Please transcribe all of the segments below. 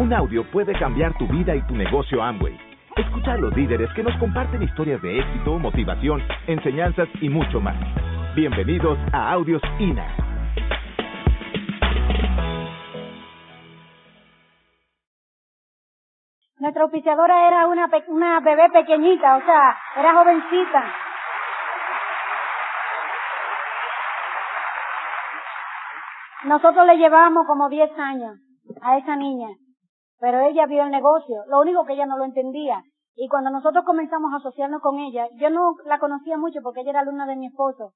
Un audio puede cambiar tu vida y tu negocio Amway. Escucha a los líderes que nos comparten historias de éxito, motivación, enseñanzas y mucho más. Bienvenidos a Audios INA. Nuestra auspiciadora era una, una bebé pequeñita, o sea, era jovencita. Nosotros le llevamos como 10 años a esa niña, pero ella vio el negocio, lo único que ella no lo entendía. Y cuando nosotros comenzamos a asociarnos con ella, yo no la conocía mucho porque ella era alumna de mi esposo,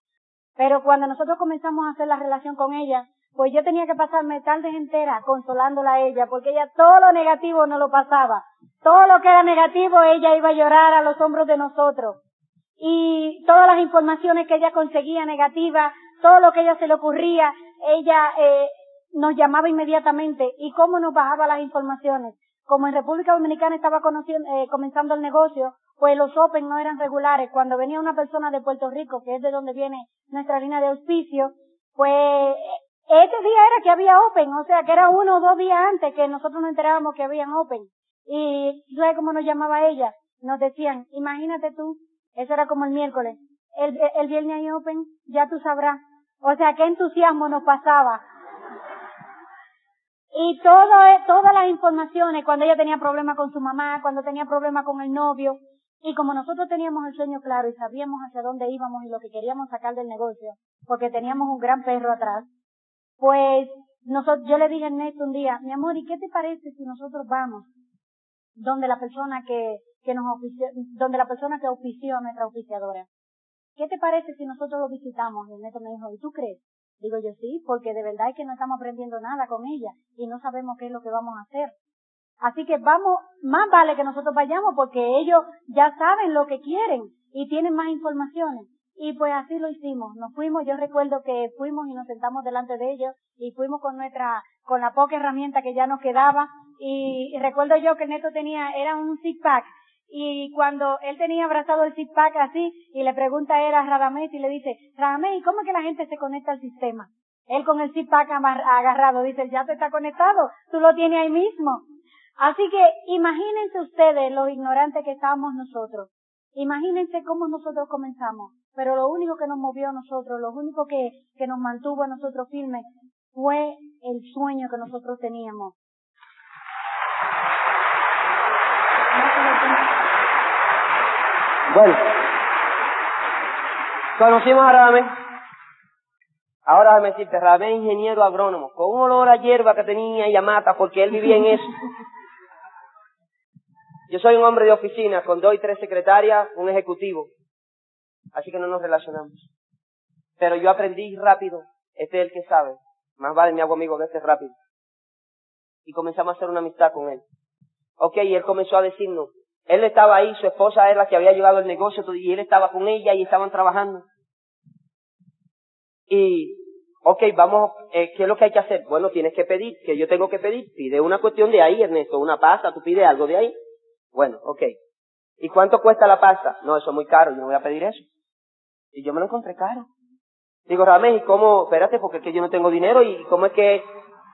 pero cuando nosotros comenzamos a hacer la relación con ella, pues yo tenía que pasarme tardes enteras consolándola a ella, porque ella todo lo negativo no lo pasaba. Todo lo que era negativo ella iba a llorar a los hombros de nosotros. Y todas las informaciones que ella conseguía negativas, todo lo que ella se le ocurría, ella eh, nos llamaba inmediatamente. ¿Y cómo nos bajaba las informaciones? Como en República Dominicana estaba conociendo, eh, comenzando el negocio, pues los Open no eran regulares. Cuando venía una persona de Puerto Rico, que es de donde viene nuestra línea de auspicio, pues este día era que había Open, o sea que era uno o dos días antes que nosotros nos enterábamos que habían Open. Y ¿sabes cómo nos llamaba ella? Nos decían, imagínate tú, eso era como el miércoles, el, el viernes hay Open, ya tú sabrás. O sea, qué entusiasmo nos pasaba. Y todo, todas las informaciones, cuando ella tenía problemas con su mamá, cuando tenía problemas con el novio, y como nosotros teníamos el sueño claro y sabíamos hacia dónde íbamos y lo que queríamos sacar del negocio, porque teníamos un gran perro atrás, pues nosotros, yo le dije a Ernesto un día, mi amor, ¿y qué te parece si nosotros vamos donde la persona que, que nos ofició, donde la persona que ofició a nuestra oficiadora? ¿Qué te parece si nosotros lo visitamos? Y Ernesto me dijo, ¿y tú crees? Digo yo sí, porque de verdad es que no estamos aprendiendo nada con ella y no sabemos qué es lo que vamos a hacer. Así que vamos, más vale que nosotros vayamos porque ellos ya saben lo que quieren y tienen más informaciones. Y pues así lo hicimos. Nos fuimos, yo recuerdo que fuimos y nos sentamos delante de ellos y fuimos con nuestra, con la poca herramienta que ya nos quedaba. Y, recuerdo yo que Neto tenía, era un zip pack. Y cuando él tenía abrazado el zip pack así, y le pregunta a él a Radamés y le dice, Radamés, ¿y cómo es que la gente se conecta al sistema? Él con el zip pack agarrado dice, ya te está conectado, tú lo tienes ahí mismo. Así que imagínense ustedes lo ignorantes que estábamos nosotros. Imagínense cómo nosotros comenzamos. Pero lo único que nos movió a nosotros, lo único que, que nos mantuvo a nosotros firmes, fue el sueño que nosotros teníamos. Bueno, conocimos a Ramén. Ahora déjame decirte, Ramén ingeniero agrónomo, con un olor a hierba que tenía y a mata, porque él vivía en eso. Yo soy un hombre de oficina con dos y tres secretarias, un ejecutivo. Así que no nos relacionamos. Pero yo aprendí rápido, este es el que sabe. Más vale mi hago amigo que este es rápido. Y comenzamos a hacer una amistad con él. Ok, y él comenzó a decirnos, él estaba ahí, su esposa era la que había llevado el negocio y él estaba con ella y estaban trabajando. Y, ok, vamos, eh, ¿qué es lo que hay que hacer? Bueno, tienes que pedir, que yo tengo que pedir, pide una cuestión de ahí, Ernesto, una pasta, tú pides algo de ahí. Bueno, ok. ¿Y cuánto cuesta la pasta? No, eso es muy caro, yo no voy a pedir eso. Y yo me lo encontré caro. Digo, Ramés, ¿y cómo? Espérate, porque es que yo no tengo dinero y cómo es que,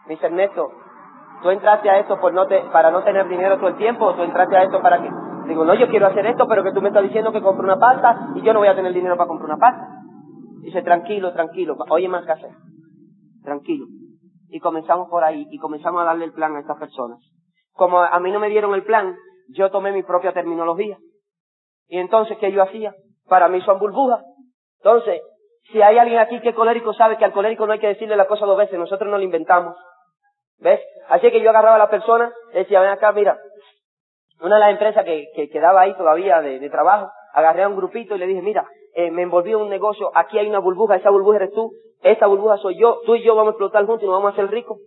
me dice Ernesto, tú entraste a esto por no te, para no tener dinero todo el tiempo o tú entraste a esto para que, digo, no, yo quiero hacer esto, pero que tú me estás diciendo que compre una pasta y yo no voy a tener dinero para comprar una pasta. Dice, tranquilo, tranquilo, oye más que hacer. Tranquilo. Y comenzamos por ahí y comenzamos a darle el plan a estas personas. Como a mí no me dieron el plan, yo tomé mi propia terminología. Y entonces, ¿qué yo hacía? Para mí son burbujas. Entonces, si hay alguien aquí que es colérico, sabe que al colérico no hay que decirle la cosa dos veces, nosotros no lo inventamos. ¿Ves? Así que yo agarraba a la persona, decía, ven acá, mira, una de las empresas que, que quedaba ahí todavía de, trabajo, agarré a un grupito y le dije, mira, eh, me envolví en un negocio, aquí hay una burbuja, esa burbuja eres tú, esta burbuja soy yo, tú y yo vamos a explotar juntos y nos vamos a hacer ricos.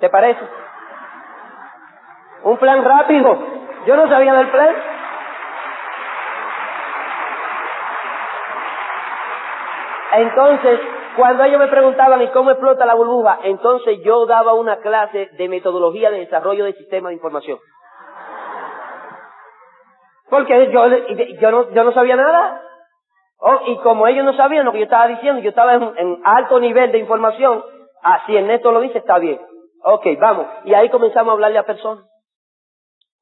¿Te parece? Un plan rápido. Yo no sabía del plan. Entonces, cuando ellos me preguntaban, ¿y cómo explota la burbuja? Entonces yo daba una clase de metodología de desarrollo de sistema de información. Porque yo, yo, no, yo no sabía nada. Oh, y como ellos no sabían lo que yo estaba diciendo, yo estaba en, en alto nivel de información, así Ernesto lo dice, está bien. Ok, vamos. Y ahí comenzamos a hablarle a personas.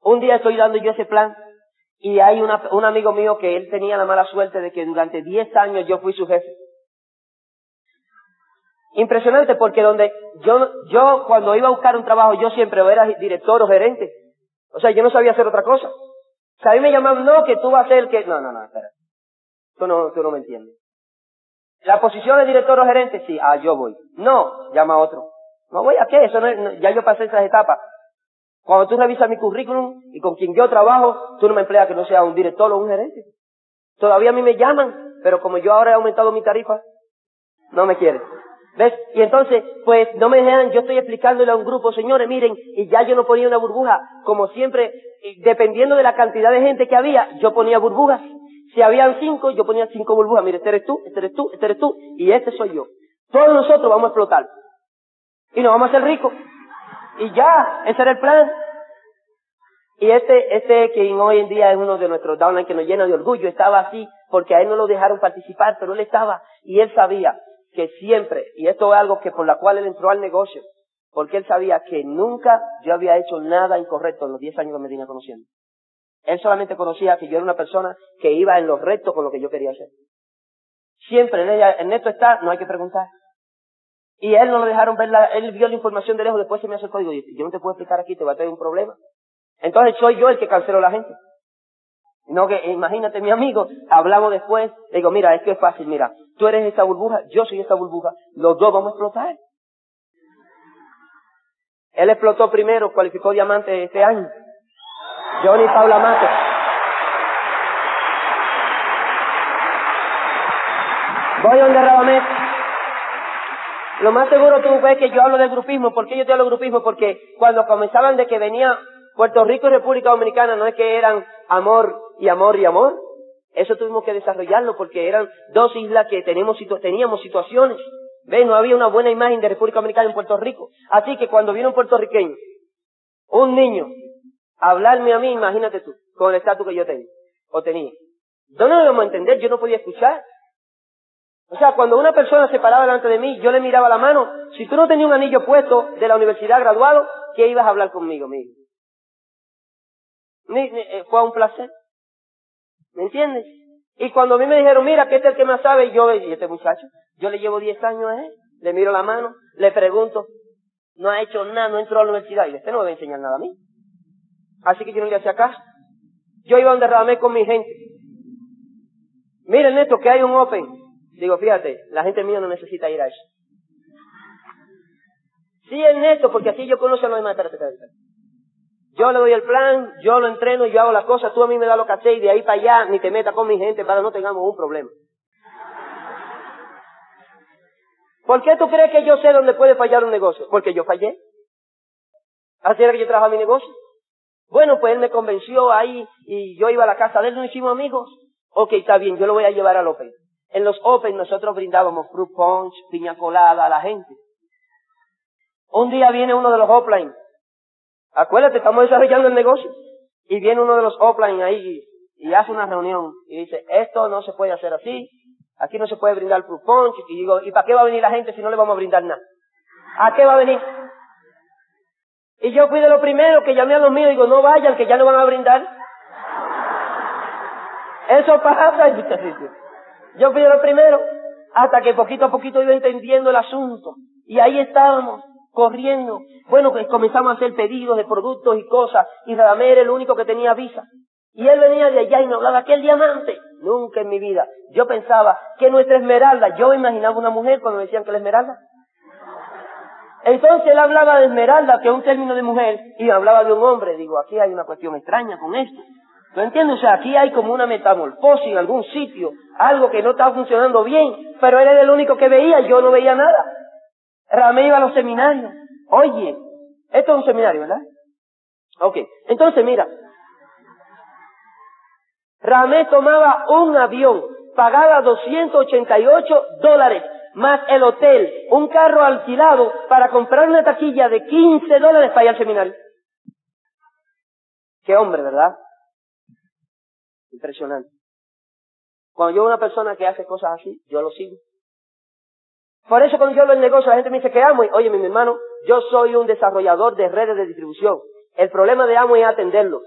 Un día estoy dando yo ese plan y hay una, un amigo mío que él tenía la mala suerte de que durante 10 años yo fui su jefe. Impresionante porque donde yo, yo cuando iba a buscar un trabajo yo siempre era director o gerente. O sea, yo no sabía hacer otra cosa. O sea, a mí me llamaban, no, que tú vas a ser el que... No, no, no, espera. Tú no, tú no me entiendes. La posición de director o gerente, sí, ah, yo voy. No, llama a otro. No voy a qué, eso no, ya yo pasé esas etapas. Cuando tú revisas mi currículum y con quien yo trabajo, tú no me empleas que no sea un director o un gerente. Todavía a mí me llaman, pero como yo ahora he aumentado mi tarifa, no me quieren. ¿Ves? Y entonces, pues no me dejan, yo estoy explicándole a un grupo, señores, miren, y ya yo no ponía una burbuja, como siempre, dependiendo de la cantidad de gente que había, yo ponía burbujas. Si habían cinco, yo ponía cinco burbujas. Mire, este eres tú, este eres tú, este eres tú, y este soy yo. Todos nosotros vamos a explotar. Y nos vamos a hacer ricos. Y ya, ese era el plan. Y este, este que hoy en día es uno de nuestros downline que nos llena de orgullo, estaba así porque a él no lo dejaron participar, pero él estaba y él sabía que siempre, y esto es algo que por la cual él entró al negocio, porque él sabía que nunca yo había hecho nada incorrecto en los 10 años que me venía conociendo. Él solamente conocía que yo era una persona que iba en los rectos con lo que yo quería hacer. Siempre en ella, en esto está, no hay que preguntar. Y él no lo dejaron ver, la, él vio la información de lejos, después se me hace el código y yo no te puedo explicar aquí, te va a tener un problema. Entonces soy yo el que canceló a la gente. No que, imagínate mi amigo, hablamos después, le digo, mira, es que es fácil, mira, tú eres esa burbuja, yo soy esa burbuja, los dos vamos a explotar. Él explotó primero, cualificó diamante este año. Johnny Paula Mato. Voy donde Radamés. Lo más seguro tú ves que yo hablo del grupismo. ¿Por qué yo te hablo del grupismo? Porque cuando comenzaban de que venía Puerto Rico y República Dominicana, no es que eran amor y amor y amor. Eso tuvimos que desarrollarlo porque eran dos islas que teníamos situaciones. ¿Ves? No había una buena imagen de República Dominicana en Puerto Rico. Así que cuando vino un puertorriqueño, un niño, hablarme a mí, imagínate tú, con el estatus que yo tengo, o tenía. No lo íbamos a entender, yo no podía escuchar. O sea, cuando una persona se paraba delante de mí, yo le miraba la mano. Si tú no tenías un anillo puesto de la universidad graduado, ¿qué ibas a hablar conmigo, amigo? Eh, fue un placer. ¿Me entiendes? Y cuando a mí me dijeron, mira, que este es el que más sabe, yo, y este muchacho, yo le llevo 10 años a él, le miro la mano, le pregunto, no ha hecho nada, no entró a la universidad, y este no me va a enseñar nada a mí. Así que yo no le hacía caso. Yo iba donde Radamés con mi gente. Miren esto, que hay un Open. Digo, fíjate, la gente mía no necesita ir a eso. Sí, es neto, porque así yo conozco a los demás. Yo le doy el plan, yo lo entreno, yo hago las cosas, tú a mí me das lo que haces y de ahí para allá ni te metas con mi gente para no tengamos un problema. ¿Por qué tú crees que yo sé dónde puede fallar un negocio? Porque yo fallé. Así era que yo trabajaba mi negocio. Bueno, pues él me convenció ahí y yo iba a la casa de él, nos hicimos amigos. Ok, está bien, yo lo voy a llevar al Open. En los Open nosotros brindábamos fruit punch, piña colada a la gente. Un día viene uno de los offline. Acuérdate, estamos desarrollando el negocio. Y viene uno de los offline ahí y, hace una reunión y dice, esto no se puede hacer así, aquí no se puede brindar fruit punch. Y digo, ¿y para qué va a venir la gente si no le vamos a brindar nada? ¿A qué va a venir? Y yo fui de lo primero que llamé a los míos y digo, no vayan, que ya no van a brindar. Eso pasa. Yo fui de lo primero, hasta que poquito a poquito iba entendiendo el asunto. Y ahí estábamos, corriendo. Bueno, pues comenzamos a hacer pedidos de productos y cosas, y Radamé era el único que tenía visa. Y él venía de allá y me hablaba, aquel diamante. Nunca en mi vida. Yo pensaba que nuestra esmeralda, yo imaginaba una mujer cuando me decían que la esmeralda. Entonces él hablaba de esmeralda, que es un término de mujer, y hablaba de un hombre. Digo, aquí hay una cuestión extraña con esto. ¿Tú entiendes? O sea, aquí hay como una metamorfosis en algún sitio, algo que no estaba funcionando bien, pero él era el único que veía, yo no veía nada. Ramé iba a los seminarios. Oye, esto es un seminario, ¿verdad? Ok, entonces mira, Ramé tomaba un avión, pagaba 288 dólares más el hotel, un carro alquilado para comprar una taquilla de 15 dólares para ir al seminario. Qué hombre, ¿verdad? Impresionante. Cuando yo veo una persona que hace cosas así, yo lo sigo. Por eso cuando yo hablo del negocio, la gente me dice que amo. Y, oye, mi hermano, yo soy un desarrollador de redes de distribución. El problema de amo es atenderlo.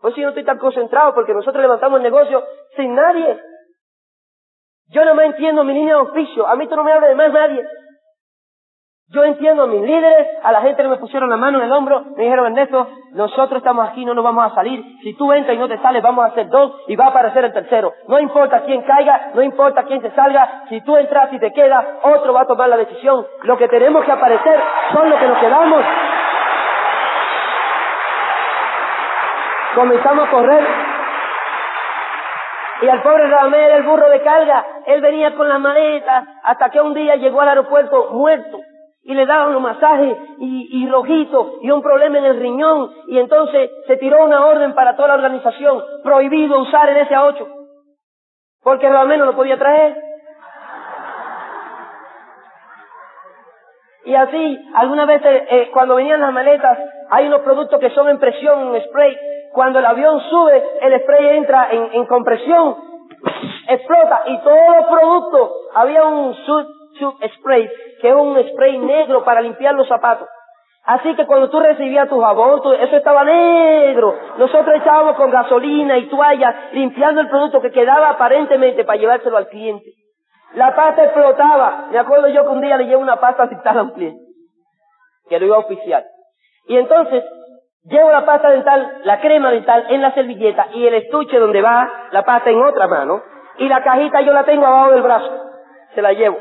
Pues si yo no estoy tan concentrado porque nosotros levantamos el negocio sin nadie. Yo no me entiendo mi línea de oficio. A mí tú no me hablas de más nadie. Yo entiendo a mis líderes, a la gente que me pusieron la mano en el hombro, me dijeron, Ernesto, nosotros estamos aquí, no nos vamos a salir. Si tú entras y no te sales, vamos a hacer dos y va a aparecer el tercero. No importa quién caiga, no importa quién se salga, si tú entras y te quedas, otro va a tomar la decisión. Lo que tenemos que aparecer son los que nos quedamos. Comenzamos a correr. Y al pobre Ramel, el burro de carga, él venía con las maletas hasta que un día llegó al aeropuerto muerto y le daban los masajes y, y rojito y un problema en el riñón y entonces se tiró una orden para toda la organización, prohibido usar el S8, porque realmente no lo podía traer. Y así, algunas veces eh, cuando venían las maletas, hay unos productos que son en presión, en spray. Cuando el avión sube, el spray entra en, en compresión, explota y todo el producto, había un spray, que es un spray negro para limpiar los zapatos. Así que cuando tú recibías tu jabón, eso estaba negro. Nosotros echábamos con gasolina y toalla limpiando el producto que quedaba aparentemente para llevárselo al cliente. La pasta explotaba. Me acuerdo yo que un día le llevo una pasta citada a un cliente, que lo iba a oficiar. Y entonces, llevo la pasta dental, la crema dental en la servilleta y el estuche donde va la pasta en otra mano. Y la cajita yo la tengo abajo del brazo. Se la llevo.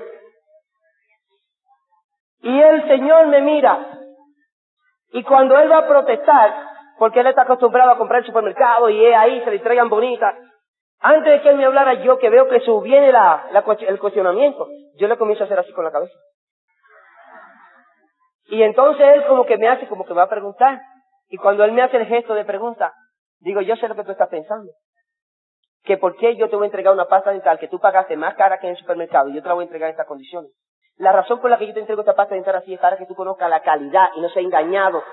Y el Señor me mira. Y cuando Él va a protestar, porque Él está acostumbrado a comprar el supermercado y ahí, se le traigan bonitas, antes de que Él me hablara yo, que veo que subviene la, el cuestionamiento, yo le comienzo a hacer así con la cabeza. Y entonces Él como que me hace, como que me va a preguntar. Y cuando Él me hace el gesto de pregunta, digo, yo sé lo que tú estás pensando. Que por qué yo te voy a entregar una pasta dental que tú pagaste más cara que en el supermercado y yo te la voy a entregar en estas condiciones. La razón por la que yo te entrego esta pasta dental así es para que tú conozcas la calidad y no seas engañado.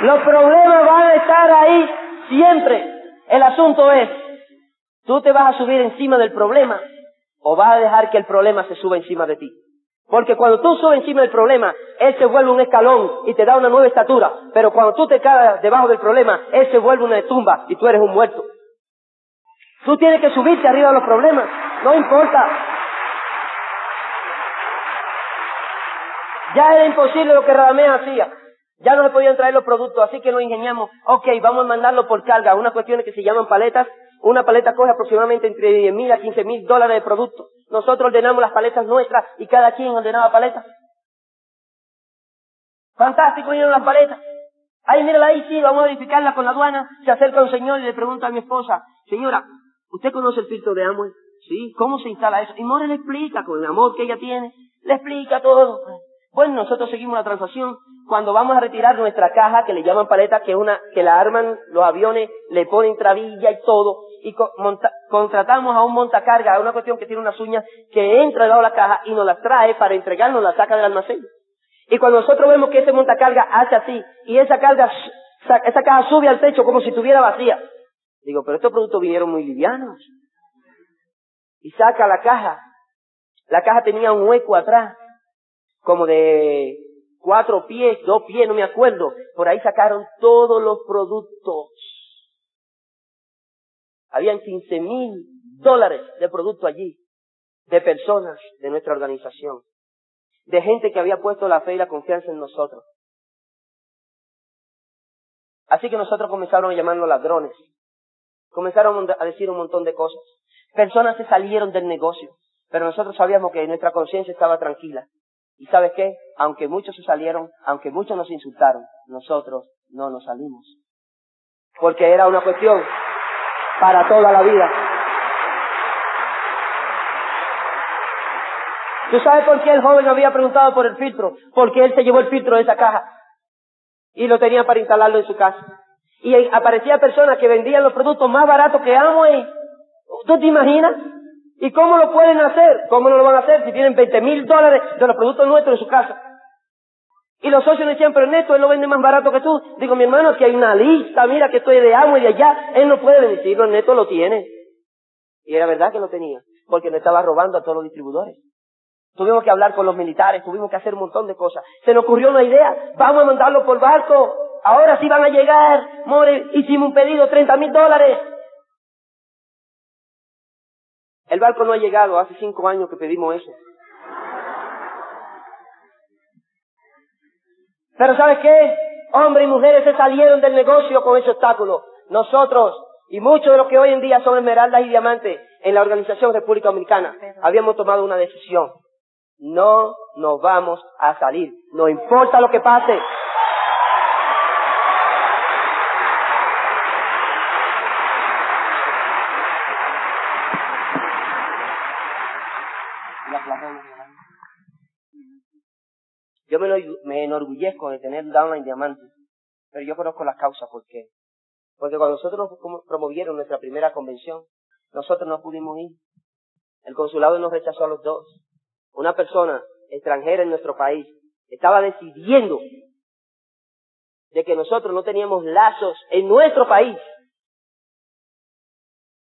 Los problemas van a estar ahí siempre. El asunto es, ¿tú te vas a subir encima del problema o vas a dejar que el problema se suba encima de ti? Porque cuando tú subes encima del problema, Él se vuelve un escalón y te da una nueva estatura. Pero cuando tú te caes debajo del problema, Él se vuelve una tumba y tú eres un muerto. Tú tienes que subirte arriba de los problemas. No importa. Ya era imposible lo que Radamés hacía. Ya no le podían traer los productos, así que lo ingeniamos. Ok, vamos a mandarlo por carga. Unas cuestiones que se llaman paletas. Una paleta coge aproximadamente entre 10 mil a 15 mil dólares de producto. Nosotros ordenamos las paletas nuestras y cada quien ordenaba paletas. Fantástico, vinieron las paletas. Ahí, mírala ahí, sí, vamos a verificarla con la aduana. Se acerca un señor y le pregunta a mi esposa, señora, ¿usted conoce el filtro de Amway? Sí, ¿cómo se instala eso? Y More le explica, con el amor que ella tiene, le explica todo. Bueno, nosotros seguimos la transacción. Cuando vamos a retirar nuestra caja, que le llaman paleta, que una, que la arman los aviones, le ponen trabilla y todo, y contratamos a un montacarga, a una cuestión que tiene unas uñas, que entra debajo de la caja y nos la trae para entregarnos la saca del almacén. Y cuando nosotros vemos que ese montacarga hace así, y esa carga, esa caja sube al techo como si estuviera vacía, digo, pero estos productos vinieron muy livianos. Y saca la caja. La caja tenía un hueco atrás como de cuatro pies, dos pies, no me acuerdo. Por ahí sacaron todos los productos. Habían 15 mil dólares de producto allí, de personas de nuestra organización, de gente que había puesto la fe y la confianza en nosotros. Así que nosotros comenzaron a llamarnos ladrones. Comenzaron a decir un montón de cosas. Personas se salieron del negocio, pero nosotros sabíamos que nuestra conciencia estaba tranquila. ¿Y sabes qué? Aunque muchos se salieron, aunque muchos nos insultaron, nosotros no nos salimos. Porque era una cuestión para toda la vida. ¿Tú sabes por qué el joven había preguntado por el filtro? Porque él se llevó el filtro de esa caja y lo tenía para instalarlo en su casa. Y aparecía personas que vendían los productos más baratos que Amway. ¿Tú te imaginas? ¿Y cómo lo pueden hacer? ¿Cómo no lo van a hacer si tienen 20 mil dólares de los productos nuestros en su casa? Y los socios decían, pero Neto, él lo vende más barato que tú. Digo, mi hermano, que hay una lista, mira que estoy de amo y de allá. Él no puede decirlo, Neto lo tiene. Y era verdad que lo tenía, porque le estaba robando a todos los distribuidores. Tuvimos que hablar con los militares, tuvimos que hacer un montón de cosas. Se nos ocurrió una idea, vamos a mandarlo por barco. Ahora sí van a llegar. More, hicimos un pedido, 30 mil dólares. El barco no ha llegado, hace cinco años que pedimos eso. Pero ¿sabes qué? Hombres y mujeres se salieron del negocio con ese obstáculo. Nosotros y muchos de los que hoy en día son esmeraldas y diamantes en la Organización República Dominicana habíamos tomado una decisión. No nos vamos a salir. No importa lo que pase. Yo me, enorgullezco de tener Downline Diamantes, pero yo conozco las causas por qué. Porque cuando nosotros promovieron nuestra primera convención, nosotros no pudimos ir. El consulado nos rechazó a los dos. Una persona extranjera en nuestro país estaba decidiendo de que nosotros no teníamos lazos en nuestro país.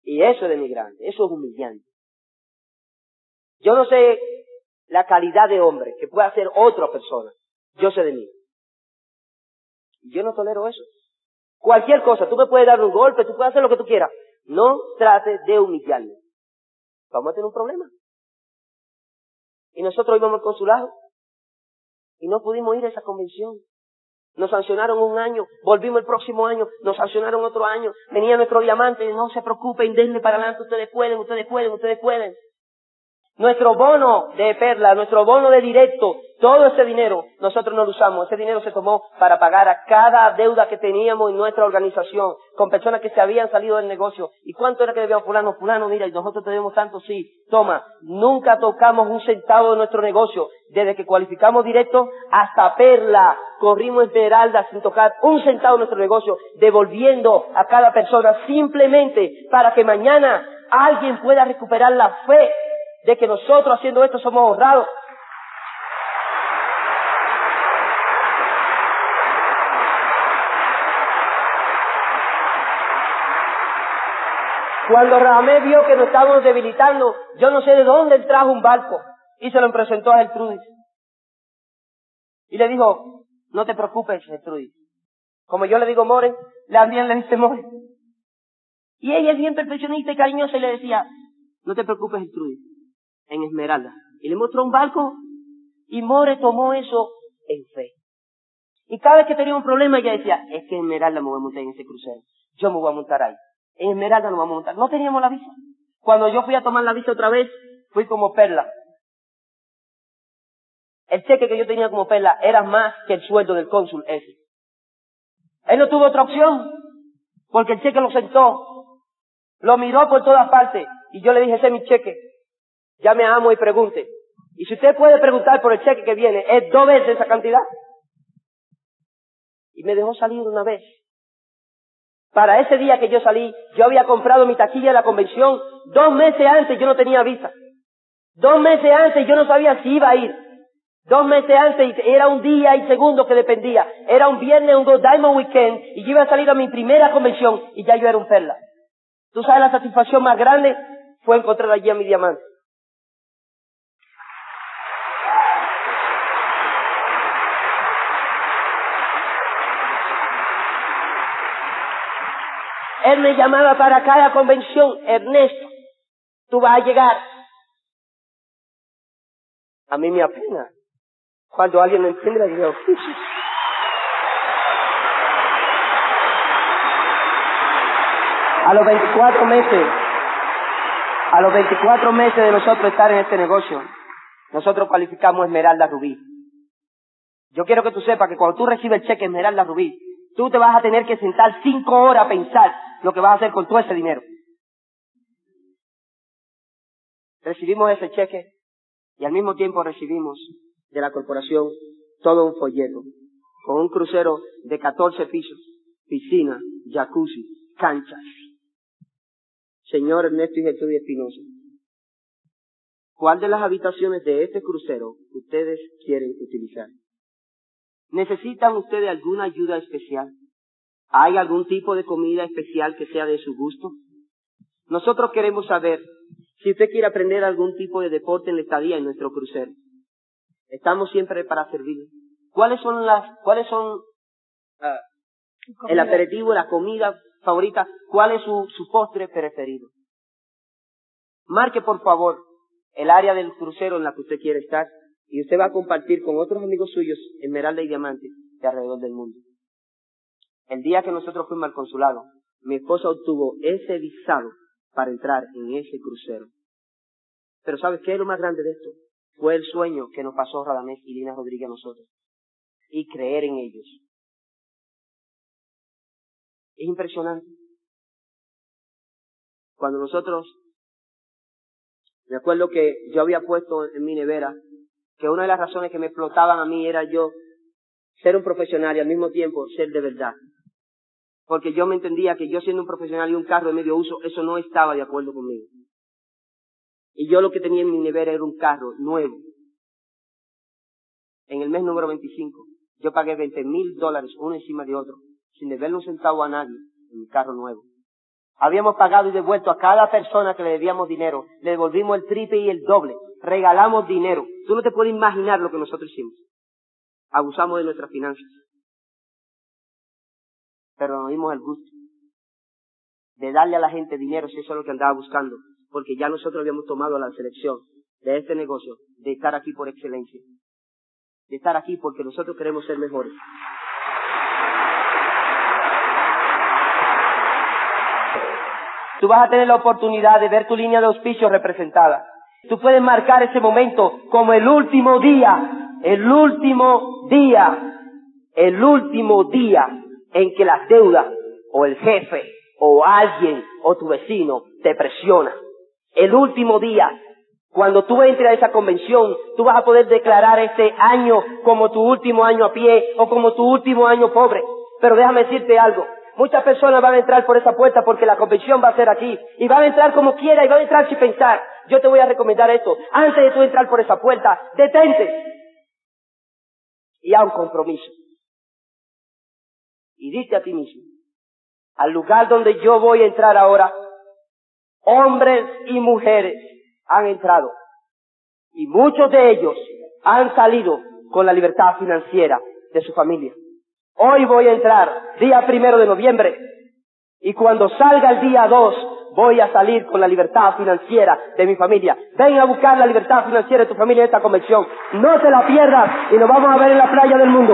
Y eso es denigrante, eso es humillante. Yo no sé la calidad de hombre que pueda ser otra persona. Yo sé de mí. Yo no tolero eso. Cualquier cosa, tú me puedes dar un golpe, tú puedes hacer lo que tú quieras. No trates de humillarme. Vamos a tener un problema. Y nosotros íbamos al consulado y no pudimos ir a esa convención. Nos sancionaron un año, volvimos el próximo año, nos sancionaron otro año, venía nuestro diamante, no se preocupen, denle para adelante, ustedes pueden, ustedes pueden, ustedes pueden. Nuestro bono de perla, nuestro bono de directo, todo ese dinero nosotros no lo usamos. Ese dinero se tomó para pagar a cada deuda que teníamos en nuestra organización con personas que se habían salido del negocio. ¿Y cuánto era que debíamos fulano? Fulano, mira, y nosotros tenemos tanto, sí. Toma, nunca tocamos un centavo de nuestro negocio. Desde que cualificamos directo hasta perla, corrimos esmeralda sin tocar un centavo de nuestro negocio, devolviendo a cada persona simplemente para que mañana alguien pueda recuperar la fe de que nosotros haciendo esto somos honrados. Cuando Ramé vio que nos estábamos debilitando, yo no sé de dónde él trajo un barco y se lo presentó a Gertrudis. Y le dijo, no te preocupes, Gertrudis. Como yo le digo More, también le dice More. Y ella es bien perfeccionista y cariñosa y le decía, no te preocupes, Gertrudis en Esmeralda. Y le mostró un barco y More tomó eso en fe. Y cada vez que tenía un problema ella decía, es que en Esmeralda me voy a montar en ese crucero. Yo me voy a montar ahí. En Esmeralda no vamos a montar. No teníamos la visa. Cuando yo fui a tomar la visa otra vez, fui como perla. El cheque que yo tenía como perla era más que el sueldo del cónsul ese. Él no tuvo otra opción, porque el cheque lo sentó, lo miró por todas partes, y yo le dije, ese es mi cheque, llame a Amo y pregunte. Y si usted puede preguntar por el cheque que viene, es dos veces esa cantidad. Y me dejó salir una vez. Para ese día que yo salí, yo había comprado mi taquilla de la convención. Dos meses antes yo no tenía visa. Dos meses antes yo no sabía si iba a ir. Dos meses antes era un día y segundo que dependía. Era un viernes, un Diamond Weekend y yo iba a salir a mi primera convención y ya yo era un perla. ¿Tú sabes la satisfacción más grande? Fue encontrar allí a mi diamante. Él me llamaba para cada convención, Ernesto, tú vas a llegar. A mí me apena. Cuando alguien entiende, digo, a los 24 meses, a los 24 meses de nosotros estar en este negocio, nosotros cualificamos Esmeralda Rubí. Yo quiero que tú sepas que cuando tú recibes el cheque Esmeralda Rubí, tú te vas a tener que sentar cinco horas a pensar lo que vas a hacer con todo ese dinero. Recibimos ese cheque y al mismo tiempo recibimos de la corporación todo un folleto con un crucero de 14 pisos, piscina, jacuzzi, canchas. Señor Ernesto y Jesús Espinosa, ¿cuál de las habitaciones de este crucero ustedes quieren utilizar? ¿Necesitan ustedes alguna ayuda especial? ¿Hay algún tipo de comida especial que sea de su gusto? Nosotros queremos saber si usted quiere aprender algún tipo de deporte en la estadía en nuestro crucero. Estamos siempre para servir. ¿Cuáles son las, cuáles son ah, el aperitivo, la comida favorita? ¿Cuál es su, su postre preferido? Marque por favor el área del crucero en la que usted quiere estar y usted va a compartir con otros amigos suyos Esmeralda y Diamante de alrededor del mundo. El día que nosotros fuimos al consulado, mi esposa obtuvo ese visado para entrar en ese crucero. Pero ¿sabes qué es lo más grande de esto? Fue el sueño que nos pasó Radamés y Lina Rodríguez a nosotros. Y creer en ellos. Es impresionante. Cuando nosotros, me acuerdo que yo había puesto en mi nevera que una de las razones que me explotaban a mí era yo ser un profesional y al mismo tiempo ser de verdad. Porque yo me entendía que yo siendo un profesional y un carro de medio uso, eso no estaba de acuerdo conmigo. Y yo lo que tenía en mi nevera era un carro nuevo. En el mes número 25, yo pagué 20 mil dólares uno encima de otro, sin deberle un centavo a nadie, en mi carro nuevo. Habíamos pagado y devuelto a cada persona que le debíamos dinero, le devolvimos el triple y el doble, regalamos dinero. Tú no te puedes imaginar lo que nosotros hicimos. Abusamos de nuestras finanzas. Pero nos dimos el gusto de darle a la gente dinero si eso es lo que andaba buscando porque ya nosotros habíamos tomado la selección de este negocio, de estar aquí por excelencia, de estar aquí porque nosotros queremos ser mejores. Tú vas a tener la oportunidad de ver tu línea de auspicio representada. Tú puedes marcar ese momento como el último día, el último día, el último día en que la deuda o el jefe o alguien o tu vecino te presiona el último día, cuando tú entres a esa convención, tú vas a poder declarar ese año como tu último año a pie o como tu último año pobre. Pero déjame decirte algo. Muchas personas van a entrar por esa puerta porque la convención va a ser aquí. Y van a entrar como quiera y van a entrar sin pensar. Yo te voy a recomendar esto. Antes de tú entrar por esa puerta, detente. Y haz un compromiso. Y dite a ti mismo, al lugar donde yo voy a entrar ahora, hombres y mujeres han entrado y muchos de ellos han salido con la libertad financiera de su familia. Hoy voy a entrar día primero de noviembre y cuando salga el día dos voy a salir con la libertad financiera de mi familia. Ven a buscar la libertad financiera de tu familia en esta convención. No te la pierdas y nos vamos a ver en la playa del mundo.